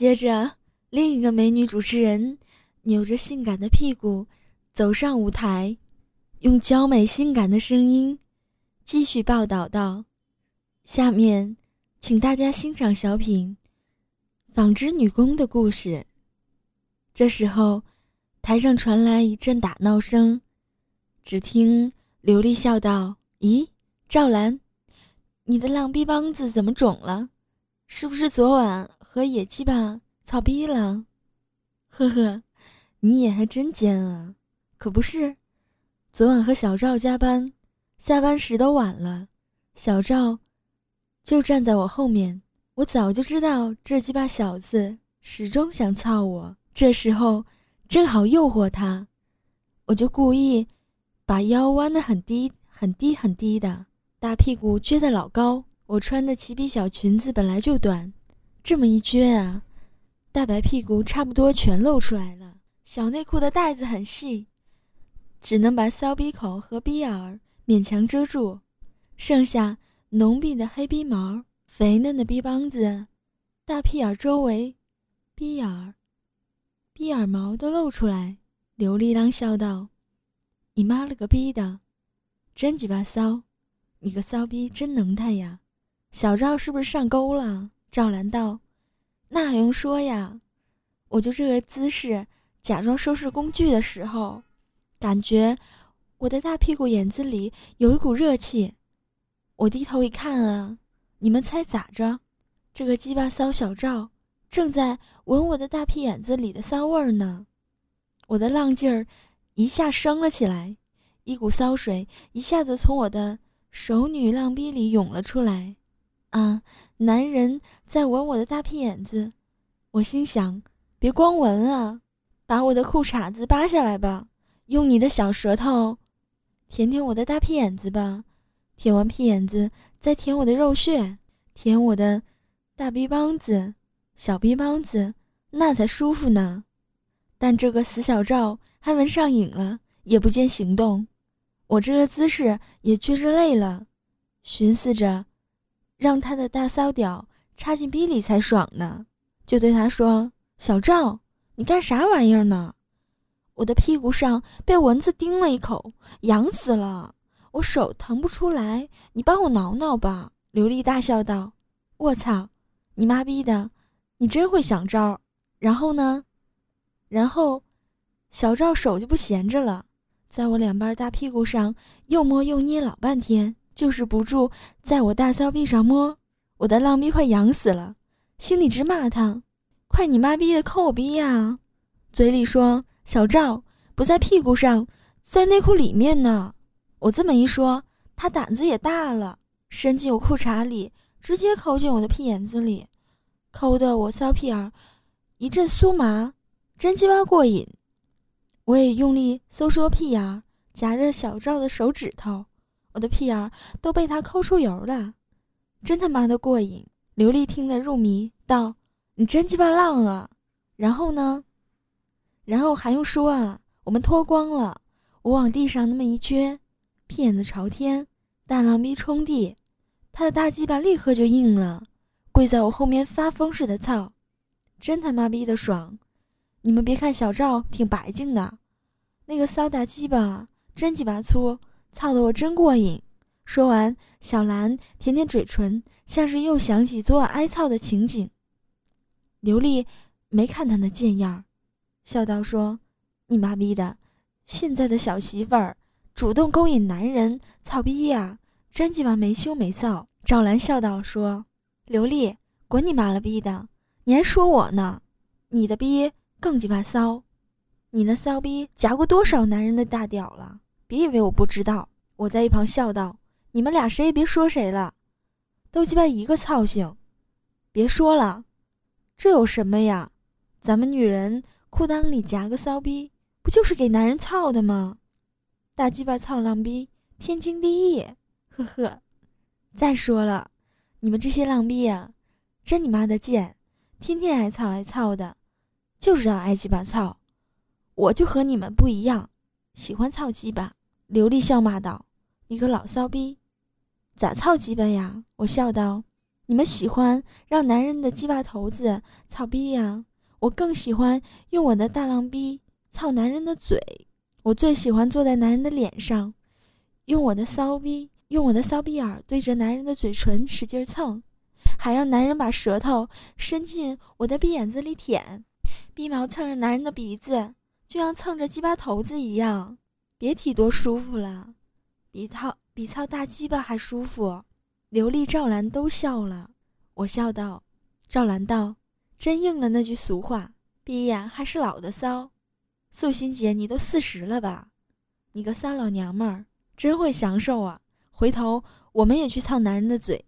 接着，另一个美女主持人扭着性感的屁股走上舞台，用娇美性感的声音继续报道道：“下面，请大家欣赏小品《纺织女工的故事》。”这时候，台上传来一阵打闹声，只听刘丽笑道：“咦，赵兰，你的浪逼帮子怎么肿了？是不是昨晚？”和野鸡巴操逼了，呵呵，你也还真尖啊！可不是，昨晚和小赵加班，下班时都晚了，小赵就站在我后面，我早就知道这鸡巴小子始终想操我，这时候正好诱惑他，我就故意把腰弯得很低很低很低的，大屁股撅得老高，我穿的齐鼻小裙子本来就短。这么一撅啊，大白屁股差不多全露出来了。小内裤的带子很细，只能把骚逼口和逼眼勉强遮住，剩下浓密的黑逼毛、肥嫩的逼帮子、大屁眼周围、逼眼、逼眼毛都露出来。刘丽当笑道：“你妈了个逼的，真鸡巴骚！你个骚逼真能耐呀！小赵是不是上钩了？”赵兰道：“那还用说呀？我就这个姿势，假装收拾工具的时候，感觉我的大屁股眼子里有一股热气。我低头一看啊，你们猜咋着？这个鸡巴骚小赵正在闻我的大屁眼子里的骚味儿呢。我的浪劲儿一下升了起来，一股骚水一下子从我的熟女浪逼里涌了出来。啊！”男人在闻我的大屁眼子，我心想：别光闻啊，把我的裤衩子扒下来吧，用你的小舌头舔舔我的大屁眼子吧。舔完屁眼子，再舔我的肉穴，舔我的大逼帮子、小逼帮子，那才舒服呢。但这个死小赵还闻上瘾了，也不见行动。我这个姿势也确实累了，寻思着。让他的大骚屌插进逼里才爽呢，就对他说：“小赵，你干啥玩意儿呢？我的屁股上被蚊子叮了一口，痒死了，我手腾不出来，你帮我挠挠吧。”刘丽大笑道：“我操，你妈逼的，你真会想招。”然后呢？然后，小赵手就不闲着了，在我两瓣大屁股上又摸又捏老半天。就是不住在我大骚逼上摸，我的浪逼快痒死了，心里直骂他：“快你妈逼的抠我逼呀！”嘴里说：“小赵不在屁股上，在内裤里面呢。”我这么一说，他胆子也大了，伸进我裤衩里，直接抠进我的屁眼子里，抠得我骚屁眼一阵酥麻，真鸡巴过瘾。我也用力收缩屁眼，夹着小赵的手指头。我的屁眼儿都被他抠出油了，真他妈的过瘾！刘丽听得入迷，道：“你真鸡巴浪啊！”然后呢？然后还用说啊？我们脱光了，我往地上那么一撅，屁眼子朝天，大浪逼冲地，他的大鸡巴立刻就硬了，跪在我后面发疯似的操，真他妈逼的爽！你们别看小赵挺白净的，那个骚大鸡巴真鸡巴粗。操的我真过瘾！说完，小兰舔舔嘴唇，像是又想起昨晚挨操的情景。刘丽没看他那贱样儿，笑道：“说你妈逼的，现在的小媳妇儿主动勾引男人，操逼呀，真鸡巴没羞没臊。”赵兰笑道：“说刘丽，滚你妈了逼的！你还说我呢？你的逼更鸡巴骚，你那骚逼夹过多少男人的大屌了？”别以为我不知道，我在一旁笑道：“你们俩谁也别说谁了，都鸡巴一个操性，别说了，这有什么呀？咱们女人裤裆里夹个骚逼，不就是给男人操的吗？大鸡巴操浪逼，天经地义。呵呵。再说了，你们这些浪逼呀，真你妈的贱，天天挨操挨操的，就知道挨鸡巴操。我就和你们不一样，喜欢操鸡巴。”刘丽笑骂道：“你个老骚逼，咋操鸡巴呀？”我笑道：“你们喜欢让男人的鸡巴头子操逼呀，我更喜欢用我的大浪逼操男人的嘴。我最喜欢坐在男人的脸上，用我的骚逼，用我的骚逼眼对着男人的嘴唇使劲蹭，还让男人把舌头伸进我的鼻眼子里舔，鼻毛蹭着男人的鼻子，就像蹭着鸡巴头子一样，别提多舒服了，比操比操大鸡巴还舒服。刘丽、赵兰都笑了，我笑道：“赵兰道，真应了那句俗话，闭眼还是老的骚。素心姐，你都四十了吧？你个骚老娘们儿，真会享受啊！回头我们也去操男人的嘴，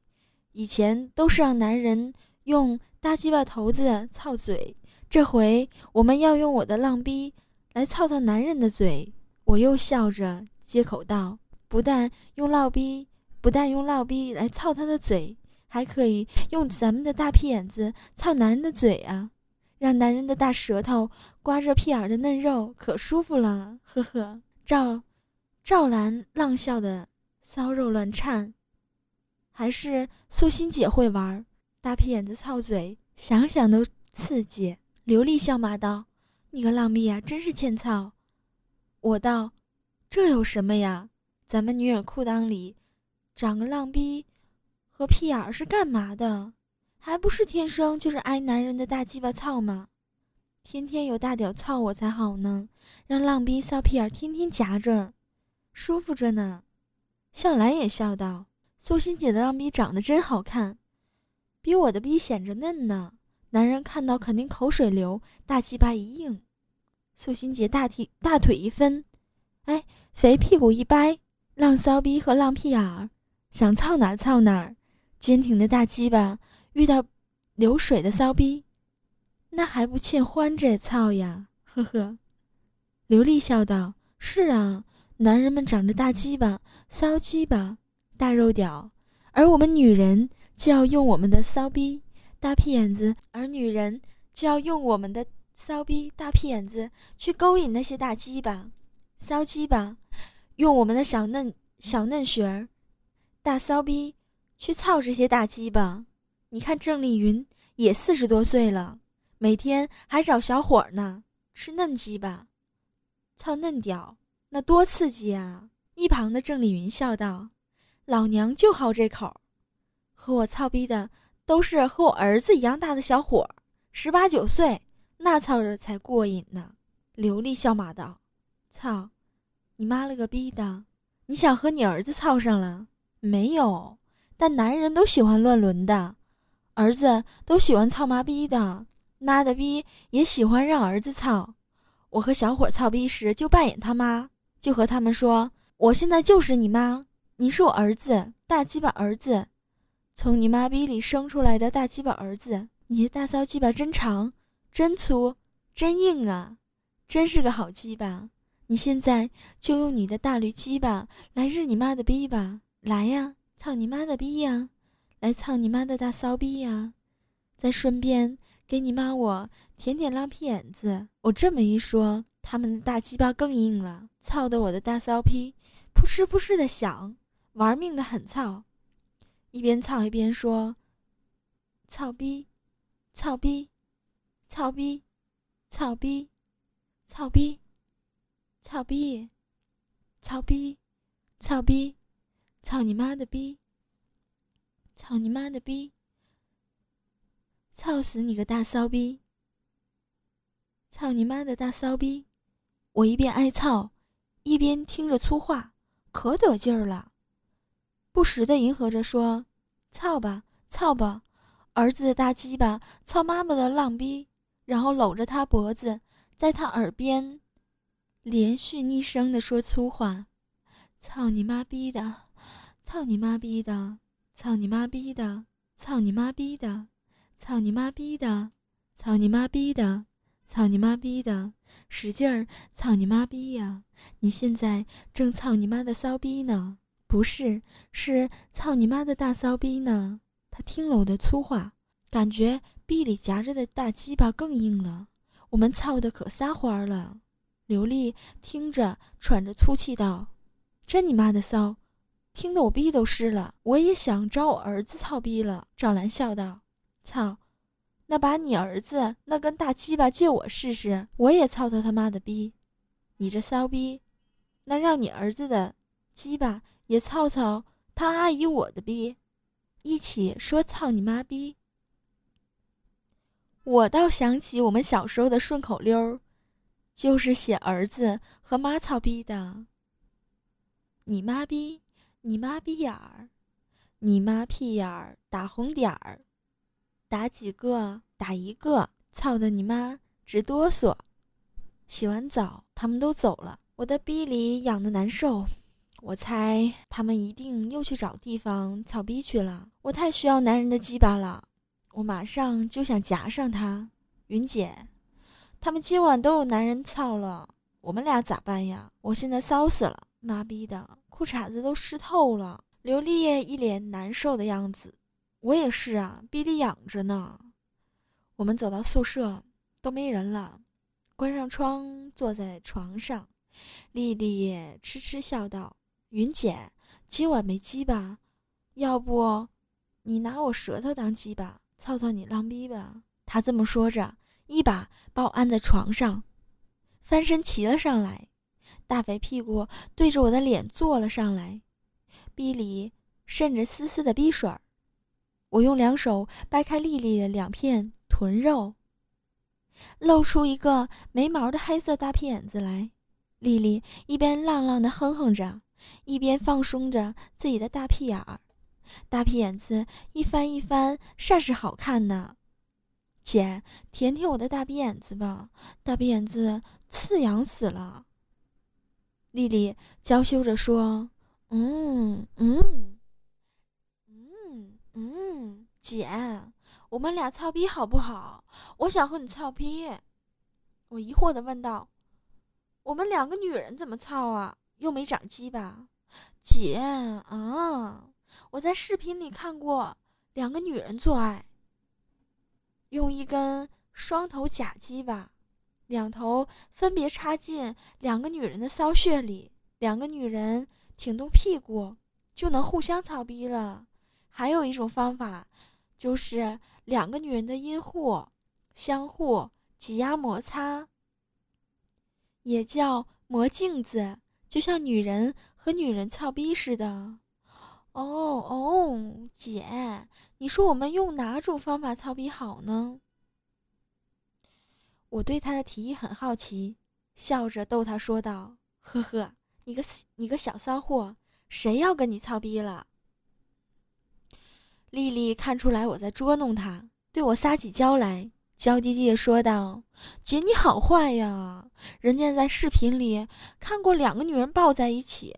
以前都是让男人用大鸡巴头子操嘴，这回我们要用我的浪逼来操操男人的嘴。”我又笑着接口道：“不但用浪逼。”不但用烙逼来操他的嘴，还可以用咱们的大屁眼子操男人的嘴啊，让男人的大舌头刮着屁眼的嫩肉，可舒服了。呵呵，赵赵兰浪笑的骚肉乱颤，还是素心姐会玩大屁眼子操嘴，想想都刺激。刘丽笑骂道：“你个浪逼呀，真是欠操！”我道：“这有什么呀？咱们女人裤裆里。”长个浪逼和屁眼儿是干嘛的？还不是天生就是挨男人的大鸡巴操吗？天天有大屌操我才好呢，让浪逼骚屁眼天天夹着，舒服着呢。向兰也笑道：“苏心姐的浪逼长得真好看，比我的逼显着嫩呢。男人看到肯定口水流，大鸡巴一硬。苏心姐大腿大腿一分，哎，肥屁股一掰，浪骚逼和浪屁眼儿。”想操哪儿操哪儿，坚挺的大鸡巴遇到流水的骚逼，那还不欠欢着操呀？呵呵，刘丽笑道：“是啊，男人们长着大鸡巴、骚鸡巴、大肉屌，而我们女人就要用我们的骚逼、大屁眼子，而女人就要用我们的骚逼、大屁眼子去勾引那些大鸡巴、骚鸡巴，用我们的小嫩小嫩穴儿。”大骚逼，去操这些大鸡巴！你看郑丽云也四十多岁了，每天还找小伙呢，吃嫩鸡巴，操嫩屌，那多刺激啊！一旁的郑丽云笑道：“老娘就好这口，和我操逼的都是和我儿子一样大的小伙，十八九岁，那操着才过瘾呢。”刘丽笑骂道：“操，你妈了个逼的！你想和你儿子操上了？”没有，但男人都喜欢乱伦的，儿子都喜欢操妈逼的，妈的逼也喜欢让儿子操。我和小伙操逼时就扮演他妈，就和他们说：“我现在就是你妈，你是我儿子，大鸡巴儿子，从你妈逼里生出来的大鸡巴儿子。你的大骚鸡巴真长，真粗，真硬啊，真是个好鸡巴。你现在就用你的大驴鸡巴来日你妈的逼吧。”来呀，操你妈的逼呀！来操你妈的大骚逼呀！再顺便给你妈我舔舔浪屁眼子。我这么一说，他们的大鸡巴更硬了，操的我的大骚逼扑哧扑哧的响，玩命的很操。一边操一边说：“操逼，操逼，操逼，操逼，操逼，操逼，操逼，操逼。”操你妈的逼！操你妈的逼！操死你个大骚逼！操你妈的大骚逼！我一边挨操，一边听着粗话，可得劲儿了。不时的迎合着说：“操吧，操吧，儿子的大鸡巴，操妈妈的浪逼。”然后搂着他脖子，在他耳边连续逆声的说粗话：“操你妈逼的！”操你妈逼的！操你妈逼的！操你妈逼的！操你妈逼的！操你妈逼的！操你妈逼的！使劲儿操你妈逼呀！你现在正操你妈的骚逼呢？不是，是操你妈的大骚逼呢！他听了我的粗话，感觉逼里夹着的大鸡巴更硬了。我们操的可撒欢儿了。刘丽听着，喘着粗气道：“真你妈的骚！”听得我逼都湿了。我也想找我儿子操逼了。赵兰笑道：“操，那把你儿子那根大鸡巴借我试试，我也操他他妈的逼。你这骚逼，那让你儿子的鸡巴也操操他阿姨我的逼，一起说操你妈逼。”我倒想起我们小时候的顺口溜，就是写儿子和妈操逼的。你妈逼，你妈逼眼儿，你妈屁眼儿打红点儿，打几个打一个，操的你妈直哆嗦。洗完澡，他们都走了，我的逼里痒的难受，我猜他们一定又去找地方操逼去了。我太需要男人的鸡巴了。我马上就想夹上他，云姐，他们今晚都有男人操了，我们俩咋办呀？我现在骚死了，妈逼的，裤衩子都湿透了。刘丽一脸难受的样子，我也是啊，逼里痒着呢。我们走到宿舍，都没人了，关上窗，坐在床上。丽丽痴痴笑道：“云姐，今晚没鸡吧？要不，你拿我舌头当鸡吧？”操操你浪逼吧！他这么说着，一把把我按在床上，翻身骑了上来，大肥屁股对着我的脸坐了上来，逼里渗着丝丝的逼水儿。我用两手掰开丽丽的两片臀肉，露出一个没毛的黑色大屁眼子来。丽丽一边浪浪的哼哼着，一边放松着自己的大屁眼儿。大屁眼子一翻一翻，煞是好看呢。姐，舔舔我的大鼻眼子吧，大鼻眼子刺痒死了。丽丽娇羞着说：“嗯嗯嗯嗯，姐，我们俩操逼好不好？我想和你操逼。”我疑惑的问道：“我们两个女人怎么操啊？又没长鸡巴？”姐啊。我在视频里看过两个女人做爱，用一根双头假鸡巴，两头分别插进两个女人的骚穴里，两个女人挺动屁股就能互相操逼了。还有一种方法，就是两个女人的阴户相互挤压摩擦，也叫磨镜子，就像女人和女人操逼似的。哦哦，姐，你说我们用哪种方法操逼好呢？我对他的提议很好奇，笑着逗他说道：“呵呵，你个你个小骚货，谁要跟你操逼了？”丽丽看出来我在捉弄她，对我撒起娇来，娇滴滴的说道：“姐，你好坏呀！人家在视频里看过两个女人抱在一起。”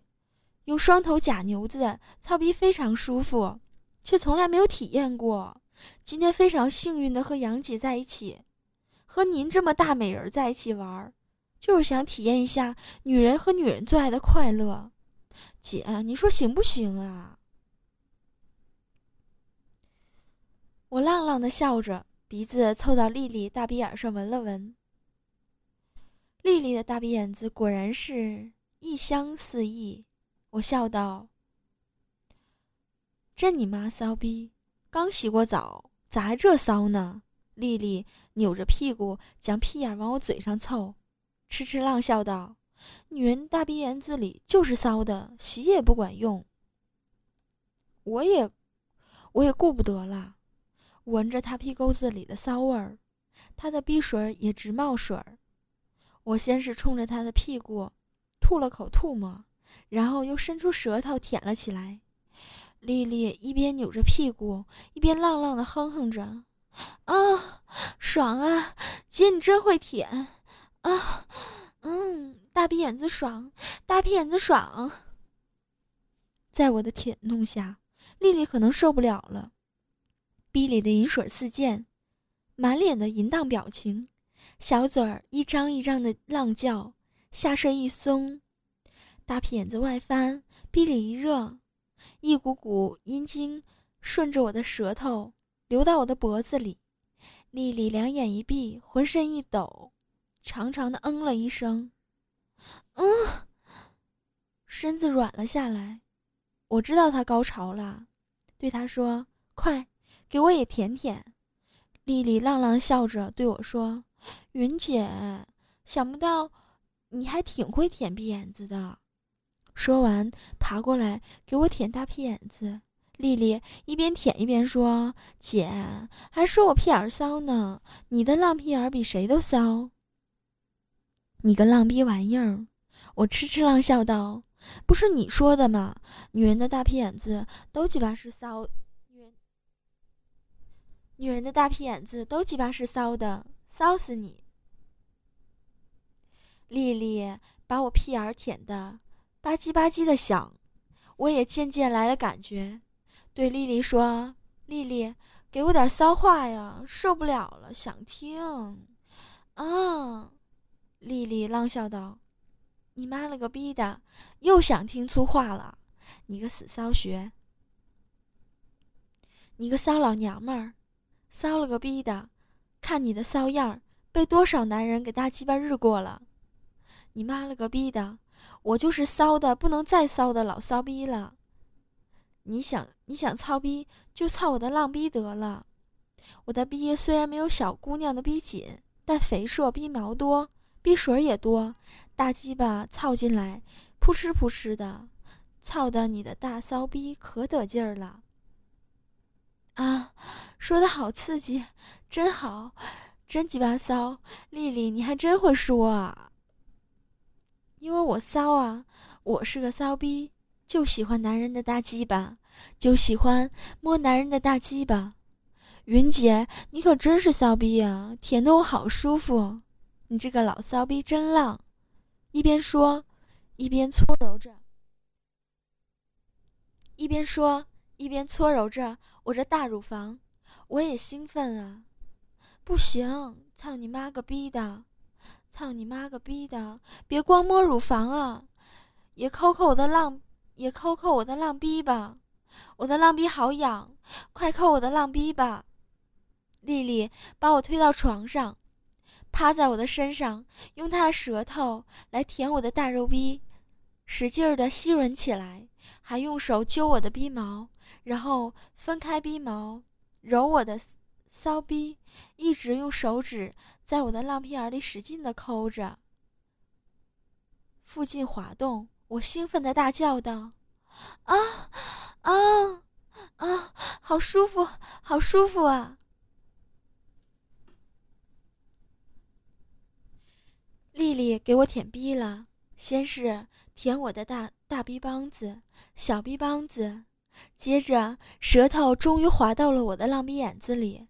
用双头假牛子操逼非常舒服，却从来没有体验过。今天非常幸运的和杨姐在一起，和您这么大美人在一起玩，就是想体验一下女人和女人做爱的快乐。姐，你说行不行啊？我浪浪的笑着，鼻子凑到丽丽大鼻眼上闻了闻。丽丽的大鼻眼子果然是异香四溢。我笑道：“真你妈骚逼！刚洗过澡，咋还这骚呢？”丽丽扭着屁股将屁眼往我嘴上凑，痴痴浪笑道：“女人大鼻眼子里就是骚的，洗也不管用。”我也，我也顾不得了，闻着她屁沟子里的骚味儿，她的鼻水也直冒水儿。我先是冲着她的屁股吐了口唾沫。然后又伸出舌头舔了起来，丽丽一边扭着屁股，一边浪浪的哼哼着：“啊，爽啊，姐你真会舔啊，嗯，大鼻眼子爽，大屁眼子爽。”在我的舔弄下，丽丽可能受不了了，逼里的饮水四溅，满脸的淫荡表情，小嘴儿一张一张的浪叫，下身一松。大屁眼子外翻，鼻里一热，一股股阴茎顺着我的舌头流到我的脖子里。丽丽两眼一闭，浑身一抖，长长的嗯了一声，嗯，身子软了下来。我知道他高潮了，对他说：“快，给我也舔舔。”丽丽浪浪笑着对我说：“云姐，想不到你还挺会舔屁眼子的。”说完，爬过来给我舔大屁眼子。丽丽一边舔一边说：“姐，还说我屁眼骚呢，你的浪屁眼比谁都骚。”你个浪逼玩意儿！我痴痴浪笑道：“不是你说的吗？女人的大屁眼子都鸡巴是骚，女人女人的大屁眼子都鸡巴是骚的，骚死你！”丽丽把我屁眼舔的吧唧吧唧的响，我也渐渐来了感觉。对丽丽说：“丽丽，给我点骚话呀，受不了了，想听。”啊，丽丽浪笑道：“你妈了个逼的，又想听粗话了，你个死骚学，你个骚老娘们儿，骚了个逼的，看你的骚样儿，被多少男人给大鸡巴日过了。你妈了个逼的，我就是骚的不能再骚的老骚逼了。”你想你想操逼就操我的浪逼得了，我的逼虽然没有小姑娘的逼紧，但肥硕逼毛多，逼水也多，大鸡巴操进来，扑哧扑哧的，操的你的大骚逼可得劲儿了。啊，说的好刺激，真好，真鸡巴骚，丽丽你还真会说啊。因为我骚啊，我是个骚逼。就喜欢男人的大鸡巴，就喜欢摸男人的大鸡巴。云姐，你可真是骚逼呀，舔得我好舒服。你这个老骚逼真浪！一边说，一边搓揉着，一边说，一边搓揉着我这大乳房。我也兴奋啊！不行，操你妈个逼的！操你妈个逼的！别光摸乳房啊，也抠抠我的浪。也抠抠我的浪逼吧，我的浪逼好痒，快抠我的浪逼吧！丽丽把我推到床上，趴在我的身上，用她的舌头来舔我的大肉逼，使劲儿的吸吮起来，还用手揪我的逼毛，然后分开逼毛，揉我的骚逼，一直用手指在我的浪屁眼里使劲的抠着，附近滑动。我兴奋的大叫道：“啊，啊，啊！好舒服，好舒服啊！”丽丽给我舔逼了，先是舔我的大大逼帮子、小逼帮子，接着舌头终于滑到了我的浪逼眼子里，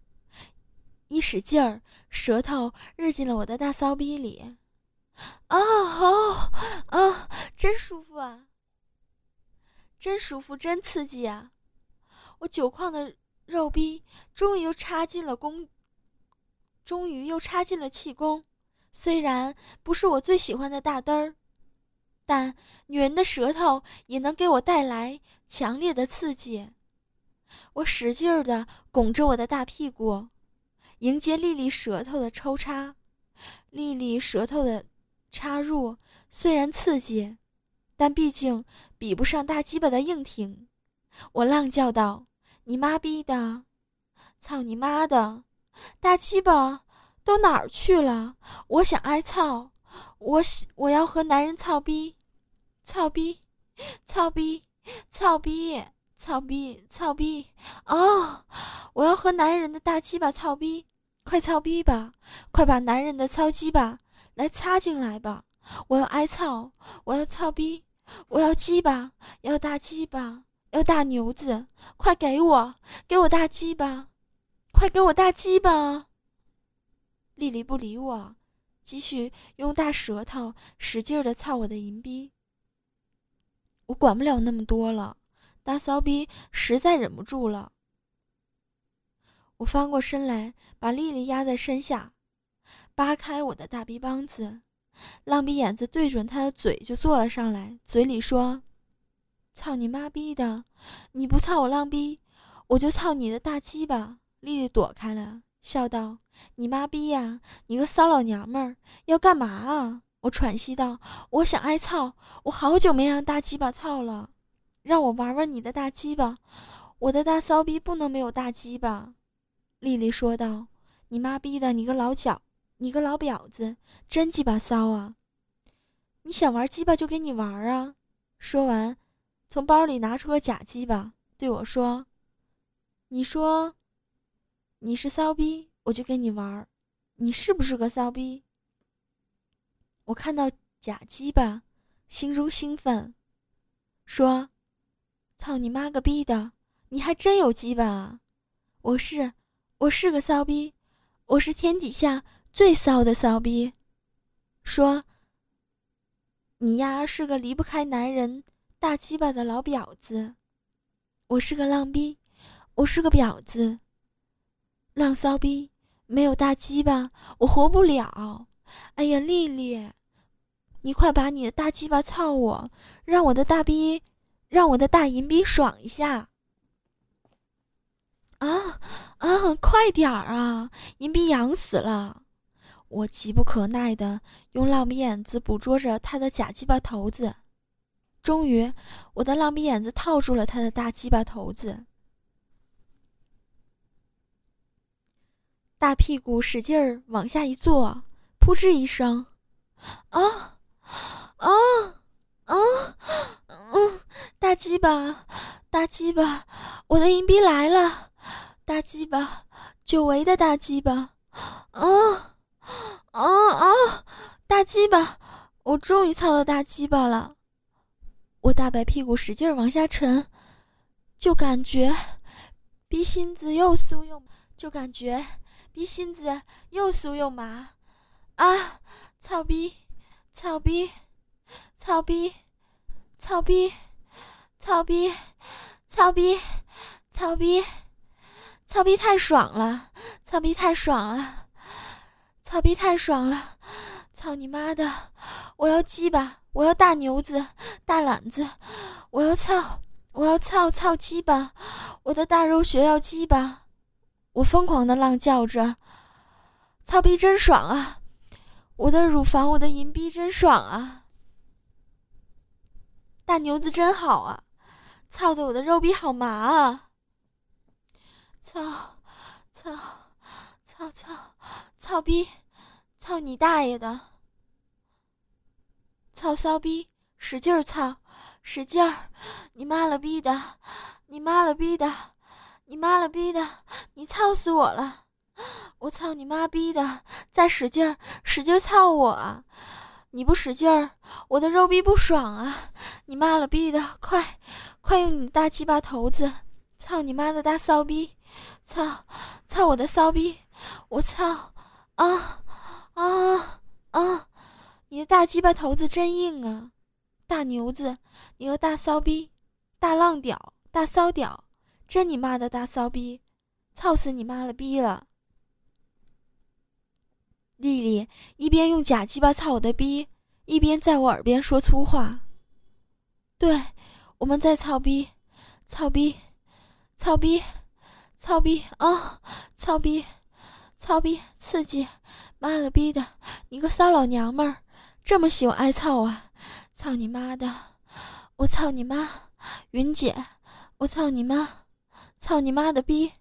一使劲儿，舌头日进了我的大骚逼里。啊哦啊！真舒服啊！真舒服，真刺激啊！我久旷的肉逼终于又插进了宫，终于又插进了气宫。虽然不是我最喜欢的大嘚儿，但女人的舌头也能给我带来强烈的刺激。我使劲儿的拱着我的大屁股，迎接丽丽舌头的抽插。丽丽舌头的。插入虽然刺激，但毕竟比不上大鸡巴的硬挺。我浪叫道：“你妈逼的，操你妈的，大鸡巴都哪儿去了？我想挨操，我我要和男人操逼，操逼，操逼，操逼，操逼，操逼！哦，我要和男人的大鸡巴操逼，快操逼吧，快把男人的操鸡巴！”来插进来吧！我要挨操，我要操逼，我要鸡巴，要大鸡巴，要大牛子！快给我，给我大鸡巴，快给我大鸡巴！丽丽不理我，继续用大舌头使劲的操我的银逼。我管不了那么多了，大骚逼实在忍不住了。我翻过身来，把丽丽压在身下。扒开我的大逼帮子，浪逼眼子对准她的嘴就坐了上来，嘴里说：“操你妈逼的！你不操我浪逼，我就操你的大鸡巴！”丽丽躲开了，笑道：“你妈逼呀！你个骚老娘们儿，要干嘛啊？”我喘息道：“我想挨操，我好久没让大鸡巴操了。”让我玩玩你的大鸡巴，我的大骚逼不能没有大鸡巴。”丽丽说道：“你妈逼的，你个老脚，你个老婊子，真鸡巴骚啊！你想玩鸡巴就给你玩啊！”说完，从包里拿出了假鸡巴，对我说：“你说，你是骚逼，我就跟你玩，你是不是个骚逼？”我看到假鸡巴，心中兴奋，说。操你妈个逼的！你还真有鸡巴啊！我是，我是个骚逼，我是天底下最骚的骚逼。说，你呀是个离不开男人大鸡巴的老婊子。我是个浪逼，我是个婊子。浪骚逼没有大鸡巴，我活不了。哎呀，丽丽，你快把你的大鸡巴操我，让我的大逼。让我的大银逼爽一下！啊啊，快点儿啊！银币痒死了！我急不可耐的用浪笔眼子捕捉着他的假鸡巴头子，终于，我的浪笔眼子套住了他的大鸡巴头子，大屁股使劲儿往下一坐，扑哧一声，啊啊啊！嗯。大鸡巴，大鸡巴，我的银币来了！大鸡巴，久违的大鸡巴，啊啊啊！大鸡巴，我终于操到大鸡巴了！我大白屁股使劲往下沉，就感觉逼心子又酥又，就感觉逼心子又酥又麻，啊！操逼，操逼，操逼，操逼！操逼，操逼，操逼，操逼太爽了！操逼太爽了！操逼太爽了！操你妈的！我要鸡巴！我要大牛子、大懒子！我要操！我要操操鸡巴！我的大肉血要鸡巴！我疯狂的浪叫着：操逼真爽啊！我的乳房，我的银逼真爽啊！大牛子真好啊！操的我的肉逼好麻啊！操，操，操操，操逼，操你大爷的！操骚逼，使劲儿操，使劲儿！你妈了逼的，你妈了逼的，你妈了逼的，你操死我了！我操你妈逼的！再使劲儿，使劲操我！你不使劲儿，我的肉逼不爽啊！你妈了逼的，快！快用你大鸡巴头子，操你妈的大骚逼，操，操我的骚逼，我操，啊，啊，啊，你的大鸡巴头子真硬啊，大牛子，你个大骚逼，大浪屌，大骚屌，真你妈的大骚逼，操死你妈了逼了！丽丽一边用假鸡巴操我的逼，一边在我耳边说粗话，对。我们在操逼，操逼，操逼，操逼啊！操逼，操逼，刺激！妈了逼的，你个骚老娘们儿，这么喜欢挨操啊！操你妈的！我操你妈！云姐，我操你妈！操你妈的逼！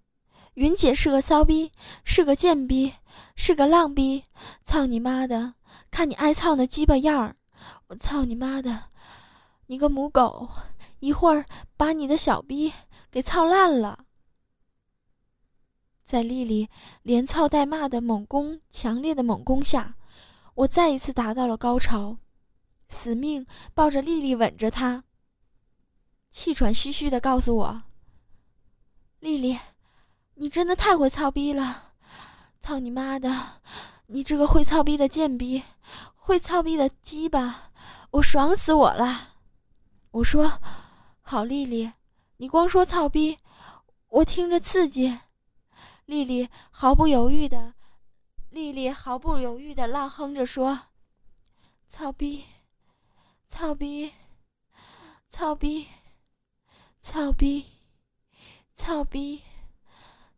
云姐是个骚逼，是个贱逼，是个浪逼！操你妈的！看你挨操那鸡巴样儿！我操你妈的！你个母狗！一会儿把你的小逼给操烂了。在丽丽连操带骂的猛攻、强烈的猛攻下，我再一次达到了高潮，死命抱着丽丽吻着她，气喘吁吁的告诉我：“丽丽，你真的太会操逼了！操你妈的，你这个会操逼的贱逼，会操逼的鸡巴，我爽死我了！”我说。好，丽丽，你光说操逼，我听着刺激。丽丽毫不犹豫的，丽丽毫不犹豫的浪哼着说：“操逼，操逼，操逼，操逼，操逼，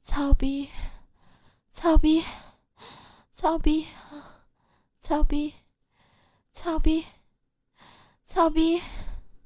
操逼，操逼，操逼，操逼，操逼，操逼。”